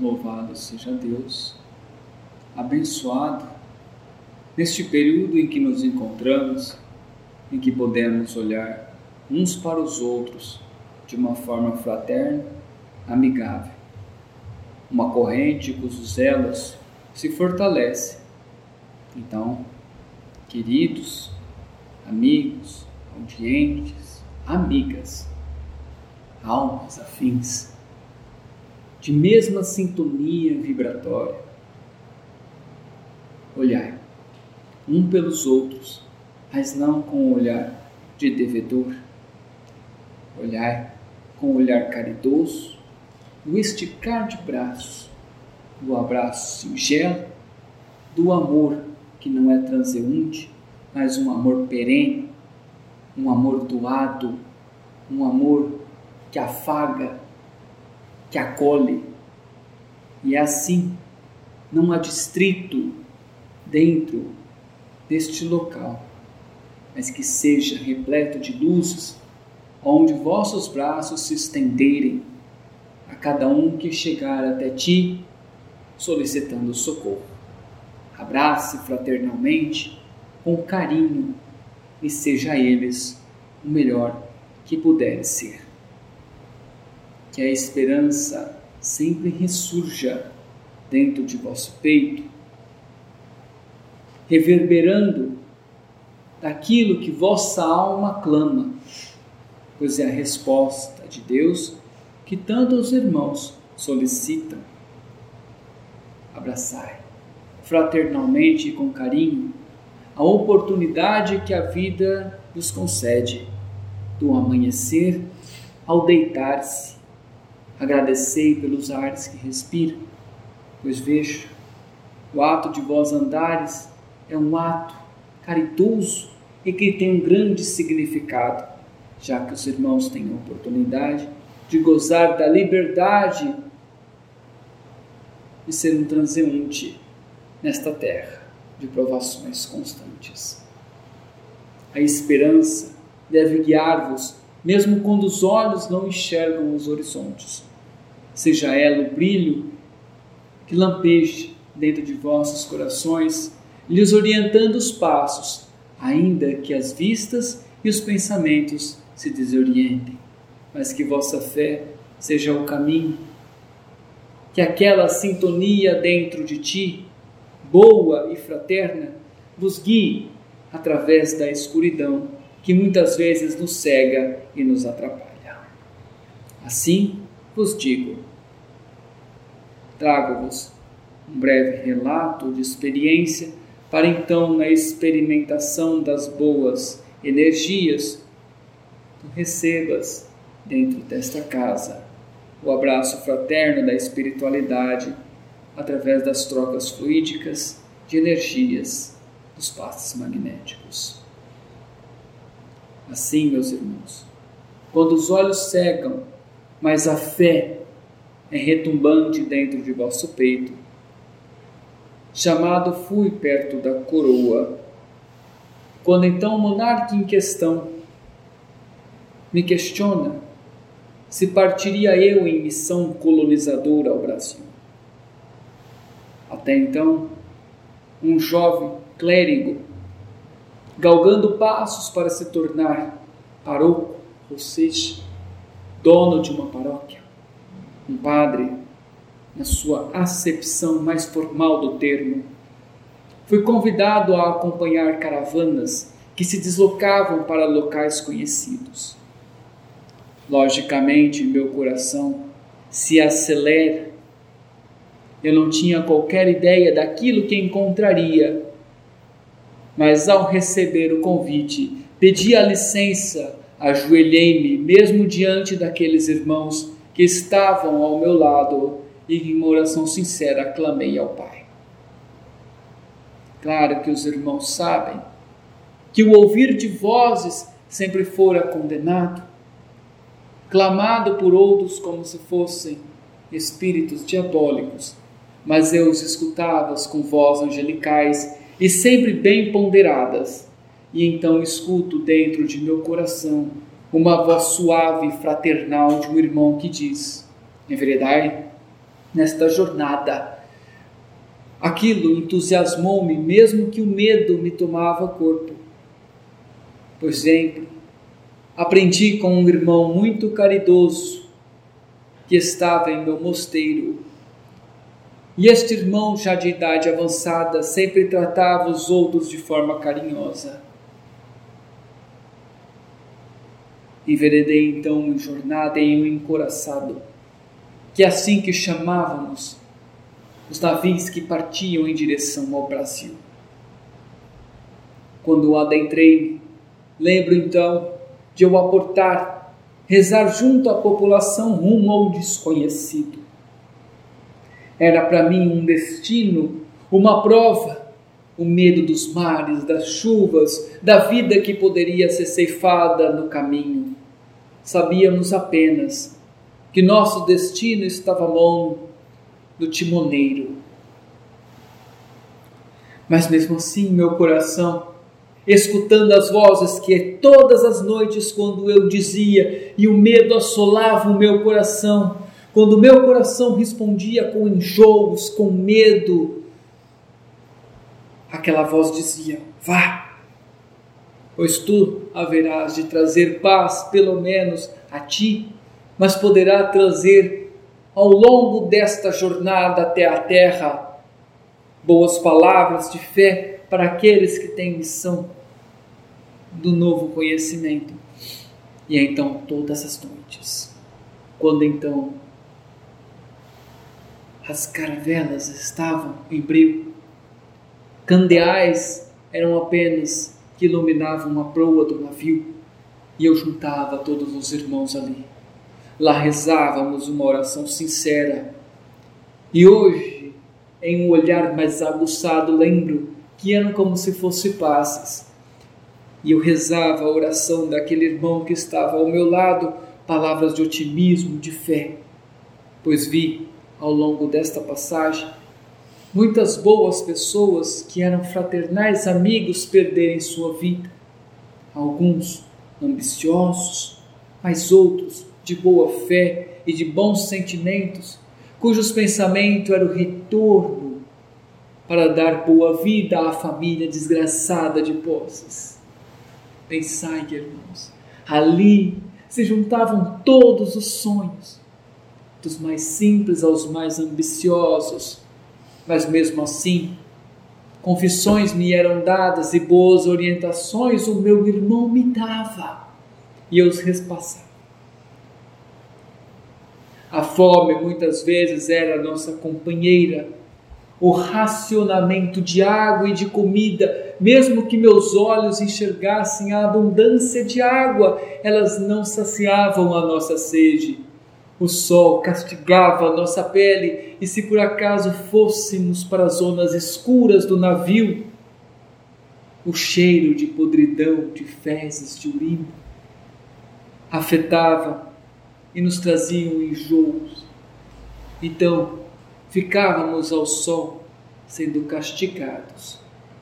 Louvado seja Deus, abençoado neste período em que nos encontramos, em que podemos olhar uns para os outros de uma forma fraterna, amigável. Uma corrente cujos elos se fortalece. Então, queridos, amigos, audientes, amigas, almas afins, de mesma sintonia vibratória. Olhai um pelos outros, mas não com o olhar de devedor. Olhai com o olhar caridoso, o esticar de braços, do abraço singelo, do amor que não é transeunte, mas um amor perene, um amor doado, um amor que afaga, que acolhe. E é assim, não há distrito dentro deste local, mas que seja repleto de luzes, onde vossos braços se estenderem a cada um que chegar até ti solicitando socorro. Abrace fraternalmente, com carinho, e seja a eles o melhor que puder ser que a esperança sempre ressurja dentro de vosso peito, reverberando daquilo que vossa alma clama, pois é a resposta de Deus que tanto os irmãos solicitam. Abraçai fraternalmente e com carinho a oportunidade que a vida vos concede do amanhecer ao deitar-se Agradecei pelos ares que respiro, pois vejo o ato de vós andares é um ato caritoso e que tem um grande significado, já que os irmãos têm a oportunidade de gozar da liberdade de ser um transeunte nesta terra de provações constantes. A esperança deve guiar-vos, mesmo quando os olhos não enxergam os horizontes seja ela o brilho que lampeje dentro de vossos corações, lhes orientando os passos, ainda que as vistas e os pensamentos se desorientem, mas que vossa fé seja o caminho, que aquela sintonia dentro de ti, boa e fraterna, vos guie através da escuridão que muitas vezes nos cega e nos atrapalha. Assim, vos digo: trago-vos um breve relato de experiência para então, na experimentação das boas energias, tu recebas dentro desta casa o abraço fraterno da espiritualidade através das trocas fluídicas de energias dos passos magnéticos. Assim, meus irmãos, quando os olhos cegam mas a fé é retumbante dentro de vosso peito. Chamado fui perto da coroa, quando então o monarca em questão me questiona se partiria eu em missão colonizadora ao Brasil. Até então, um jovem clérigo, galgando passos para se tornar paroco, ou seja, dono de uma paróquia, um padre, na sua acepção mais formal do termo, foi convidado a acompanhar caravanas que se deslocavam para locais conhecidos. Logicamente, meu coração se acelera. Eu não tinha qualquer ideia daquilo que encontraria, mas ao receber o convite, pedi a licença ajoelhei-me mesmo diante daqueles irmãos que estavam ao meu lado e em oração sincera clamei ao Pai. Claro que os irmãos sabem que o ouvir de vozes sempre fora condenado, clamado por outros como se fossem espíritos diabólicos, mas eu os escutava com vozes angelicais e sempre bem ponderadas e então escuto dentro de meu coração uma voz suave e fraternal de um irmão que diz: Enveredai, nesta jornada. Aquilo entusiasmou-me, mesmo que o medo me tomava corpo. Por exemplo, aprendi com um irmão muito caridoso que estava em meu mosteiro. E este irmão, já de idade avançada, sempre tratava os outros de forma carinhosa. Enveredei então em jornada em um encoraçado, que é assim que chamávamos os navios que partiam em direção ao Brasil. Quando adentrei, lembro então de eu aportar, rezar junto à população rumo ao desconhecido. Era para mim um destino, uma prova, o medo dos mares, das chuvas, da vida que poderia ser ceifada no caminho. Sabíamos apenas que nosso destino estava à mão do timoneiro. Mas mesmo assim, meu coração, escutando as vozes que todas as noites, quando eu dizia e o medo assolava o meu coração, quando o meu coração respondia com enjoos, com medo, aquela voz dizia: Vá, pois tu haverás de trazer paz, pelo menos a ti, mas poderá trazer ao longo desta jornada até a terra, boas palavras de fé para aqueles que têm missão do novo conhecimento. E então, todas as noites, quando então as caravelas estavam em brilho, candeais eram apenas que iluminavam a proa do navio, e eu juntava todos os irmãos ali Lá rezávamos uma oração sincera. E hoje, em um olhar mais aguçado, lembro que eram como se fossem passes. E eu rezava a oração daquele irmão que estava ao meu lado, palavras de otimismo, de fé, pois vi ao longo desta passagem muitas boas pessoas que eram fraternais amigos perderem sua vida. Alguns ambiciosos, mas outros de boa fé e de bons sentimentos, cujos pensamentos era o retorno para dar boa vida à família desgraçada de posses. Pensai, irmãos, ali se juntavam todos os sonhos, dos mais simples aos mais ambiciosos, mas mesmo assim, confissões me eram dadas e boas orientações o meu irmão me dava, e eu os repassava. A fome muitas vezes era nossa companheira. O racionamento de água e de comida, mesmo que meus olhos enxergassem a abundância de água, elas não saciavam a nossa sede. O sol castigava nossa pele, e se por acaso fôssemos para as zonas escuras do navio, o cheiro de podridão, de fezes, de urina, afetava e nos traziam enjoos. Então, ficávamos ao sol, sendo castigados.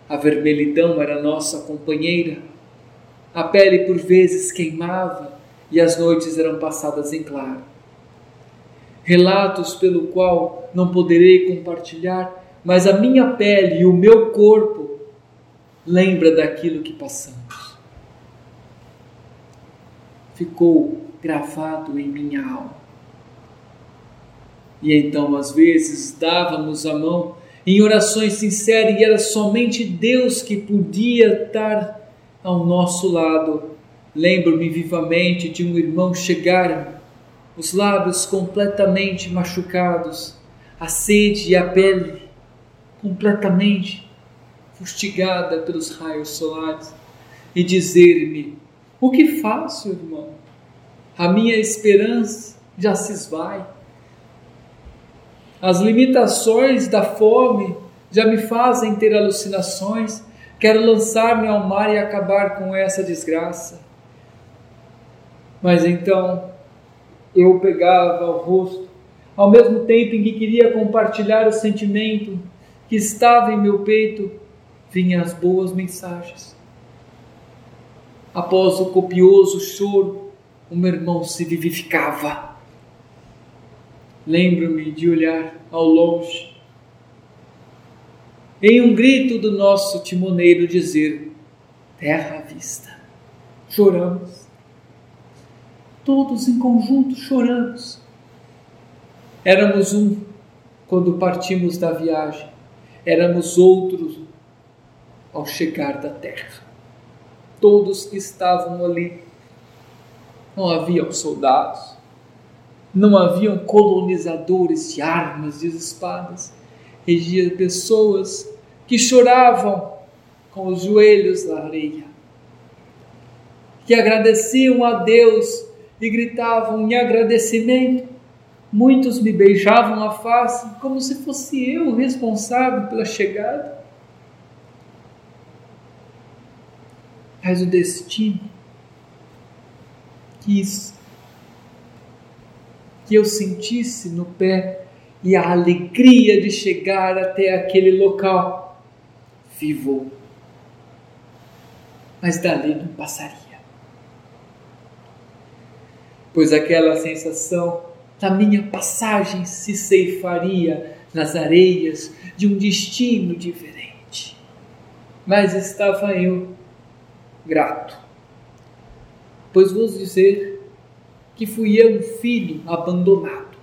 A vermelhidão era nossa companheira. A pele por vezes queimava e as noites eram passadas em claro. Relatos pelo qual não poderei compartilhar, mas a minha pele e o meu corpo lembra daquilo que passamos. Ficou gravado em minha alma. E então, às vezes, dávamos a mão em orações sinceras e era somente Deus que podia estar ao nosso lado. Lembro-me vivamente de um irmão chegar, os lábios completamente machucados, a sede e a pele completamente fustigada pelos raios solares, e dizer-me: O que faço, irmão? a minha esperança já se esvai. As limitações da fome já me fazem ter alucinações. Quero lançar-me ao mar e acabar com essa desgraça. Mas então eu pegava o rosto, ao mesmo tempo em que queria compartilhar o sentimento que estava em meu peito, vinham as boas mensagens. Após o copioso choro, o meu irmão se vivificava. lembro-me de olhar ao longe, em um grito do nosso timoneiro dizer: Terra à vista. Choramos. Todos em conjunto choramos. Éramos um quando partimos da viagem, éramos outros ao chegar da terra. Todos que estavam ali, não haviam soldados, não haviam colonizadores de armas, de espadas, havia pessoas que choravam com os joelhos na areia, que agradeciam a Deus e gritavam em agradecimento Muitos me beijavam a face como se fosse eu o responsável pela chegada. Mas o destino quis que eu sentisse no pé e a alegria de chegar até aquele local vivo. Mas dali não passaria. Pois aquela sensação da minha passagem se ceifaria nas areias de um destino diferente. Mas estava eu grato, pois vou dizer que fui eu um filho abandonado.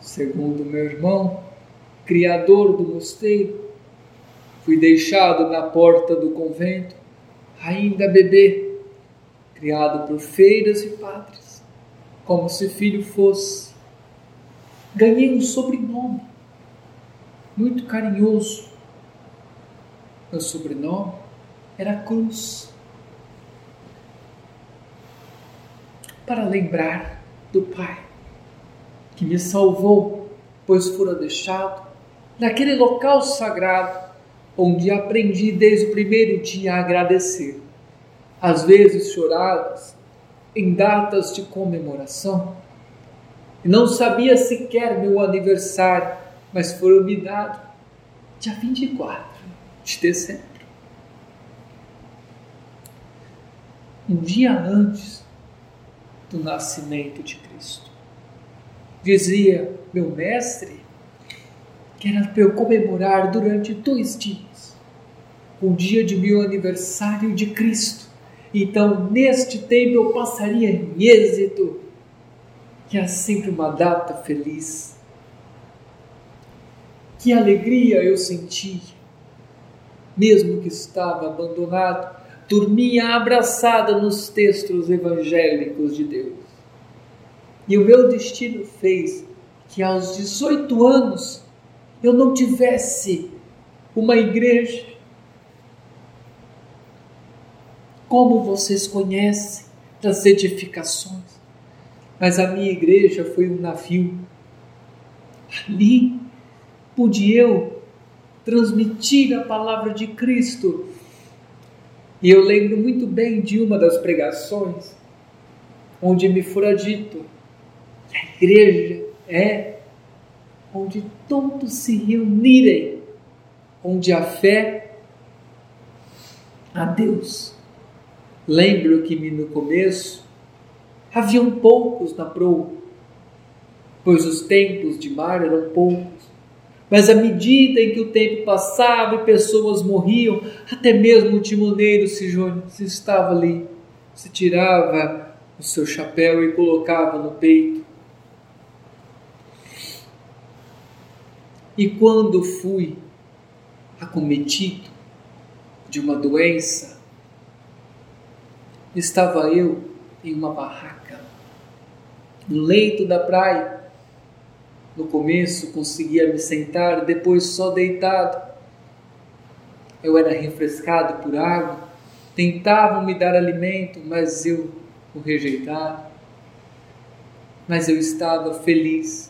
Segundo meu irmão, criador do mosteiro, fui deixado na porta do convento, ainda bebê criado por feiras e padres, como se filho fosse. Ganhei um sobrenome muito carinhoso. Meu sobrenome era Cruz. Para lembrar do Pai que me salvou, pois fora deixado naquele local sagrado onde aprendi desde o primeiro dia a agradecer às vezes choradas, em datas de comemoração. Não sabia sequer meu aniversário, mas foi me dado dia 24 de dezembro. Um dia antes do nascimento de Cristo. Dizia meu mestre que era para eu comemorar durante dois dias o dia de meu aniversário de Cristo então, neste tempo eu passaria em êxito, que é sempre uma data feliz. Que alegria eu senti, mesmo que estava abandonado, dormia abraçada nos textos evangélicos de Deus. E o meu destino fez que aos 18 anos eu não tivesse uma igreja como vocês conhecem das edificações. Mas a minha igreja foi um navio. Ali pude eu transmitir a palavra de Cristo. E eu lembro muito bem de uma das pregações, onde me fora dito a igreja é onde todos se reunirem, onde a fé a Deus Lembro que no começo haviam poucos na proa, pois os tempos de mar eram poucos. Mas à medida em que o tempo passava e pessoas morriam, até mesmo o timoneiro se, se estava ali, se tirava o seu chapéu e colocava no peito. E quando fui acometido de uma doença, estava eu em uma barraca, no leito da praia. No começo conseguia me sentar, depois só deitado. Eu era refrescado por água, tentavam me dar alimento, mas eu o rejeitava. Mas eu estava feliz.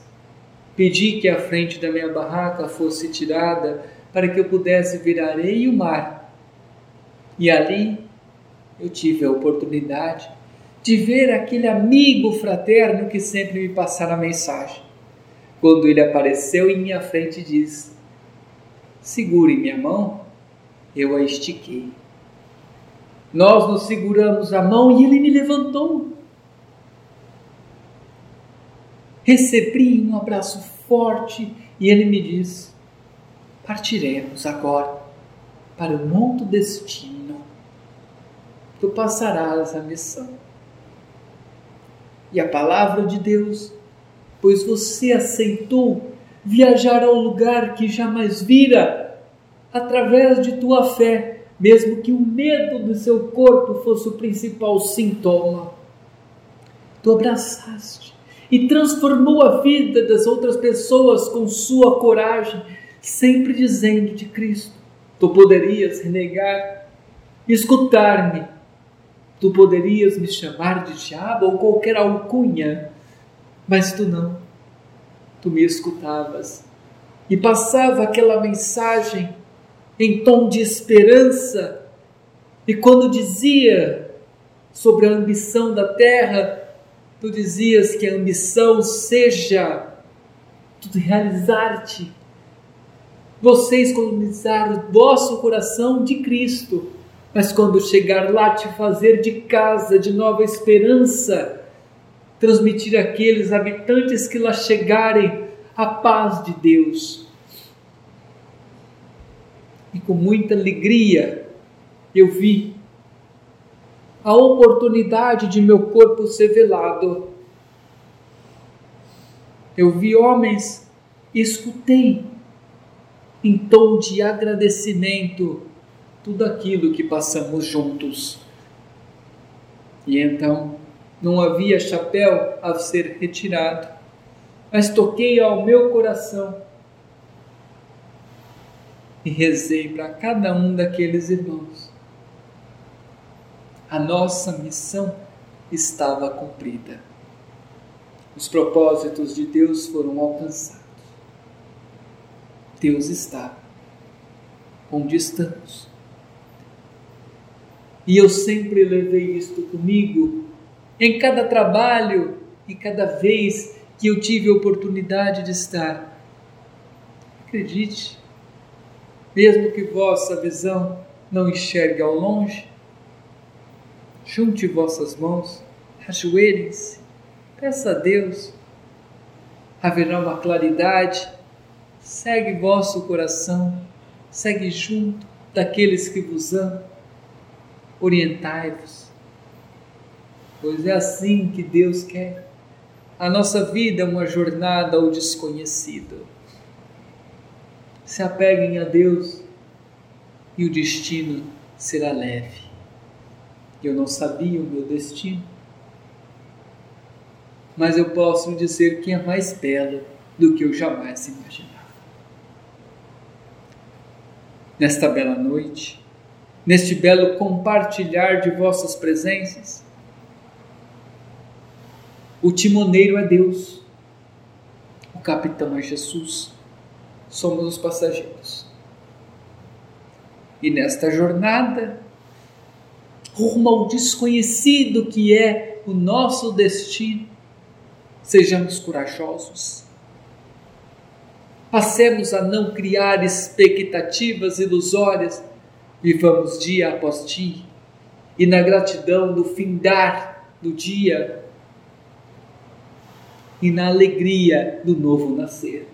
Pedi que a frente da minha barraca fosse tirada para que eu pudesse ver a areia e o mar. E ali eu tive a oportunidade de ver aquele amigo fraterno que sempre me passara a mensagem. Quando ele apareceu em minha frente disse: Segure minha mão, eu a estiquei. Nós nos seguramos a mão e ele me levantou. Recebi um abraço forte e ele me diz: Partiremos agora para o monte destino. Tu passarás a missão. E a palavra de Deus, pois você aceitou viajar ao lugar que jamais vira através de tua fé, mesmo que o medo do seu corpo fosse o principal sintoma. Tu abraçaste e transformou a vida das outras pessoas com sua coragem, sempre dizendo de Cristo: Tu poderias renegar, escutar-me, tu poderias me chamar de diabo ou qualquer alcunha, mas tu não. Tu me escutavas e passava aquela mensagem em tom de esperança. E quando dizia sobre a ambição da terra, tu dizias que a ambição seja realizar-te, vocês colonizar o vosso coração de Cristo, mas quando chegar lá te fazer de casa de nova esperança, transmitir àqueles habitantes que lá chegarem a paz de Deus. E com muita alegria eu vi a oportunidade de meu corpo ser velado. Eu vi homens e escutei em tom de agradecimento tudo aquilo que passamos juntos. E então não havia chapéu a ser retirado, mas toquei ao meu coração e rezei para cada um daqueles irmãos a nossa missão estava cumprida. Os propósitos de Deus foram alcançados. Deus está onde estamos. E eu sempre levei isto comigo em cada trabalho e cada vez que eu tive a oportunidade de estar. Acredite, mesmo que vossa visão não enxergue ao longe, junte vossas mãos, ajoelhem-se, peça a Deus, haverá uma claridade, segue vosso coração, segue junto daqueles que vos amam, orientai-vos, pois é assim que Deus quer. A nossa vida é uma jornada ao desconhecido. Se apeguem a Deus e o destino será leve. Eu não sabia o meu destino. Mas eu posso dizer que é mais belo do que eu jamais imaginava. Nesta bela noite, neste belo compartilhar de vossas presenças, o timoneiro é Deus, o capitão é Jesus, somos os passageiros. E nesta jornada, rumo ao desconhecido que é o nosso destino. Sejamos corajosos. Passemos a não criar expectativas ilusórias. Vivamos dia após dia e na gratidão do findar do dia e na alegria do novo nascer.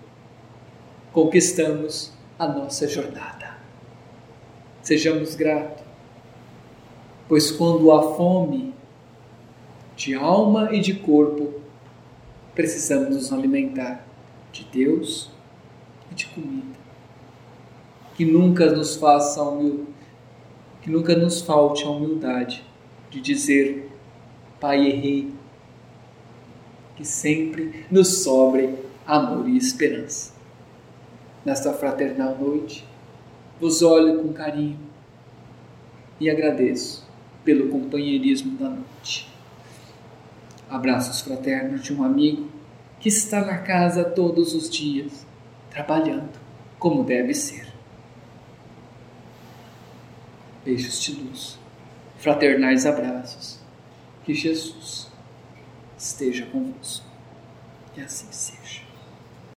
Conquistamos a nossa jornada. Sejamos gratos pois quando há fome de alma e de corpo, precisamos nos alimentar de Deus e de comida. Que nunca nos faça que nunca nos falte a humildade de dizer, Pai, errei. Que sempre nos sobre amor e esperança. Nesta fraternal noite, vos olho com carinho e agradeço pelo companheirismo da noite. Abraços fraternos de um amigo que está na casa todos os dias, trabalhando como deve ser. Beijos de luz, fraternais abraços. Que Jesus esteja convosco. Que assim seja.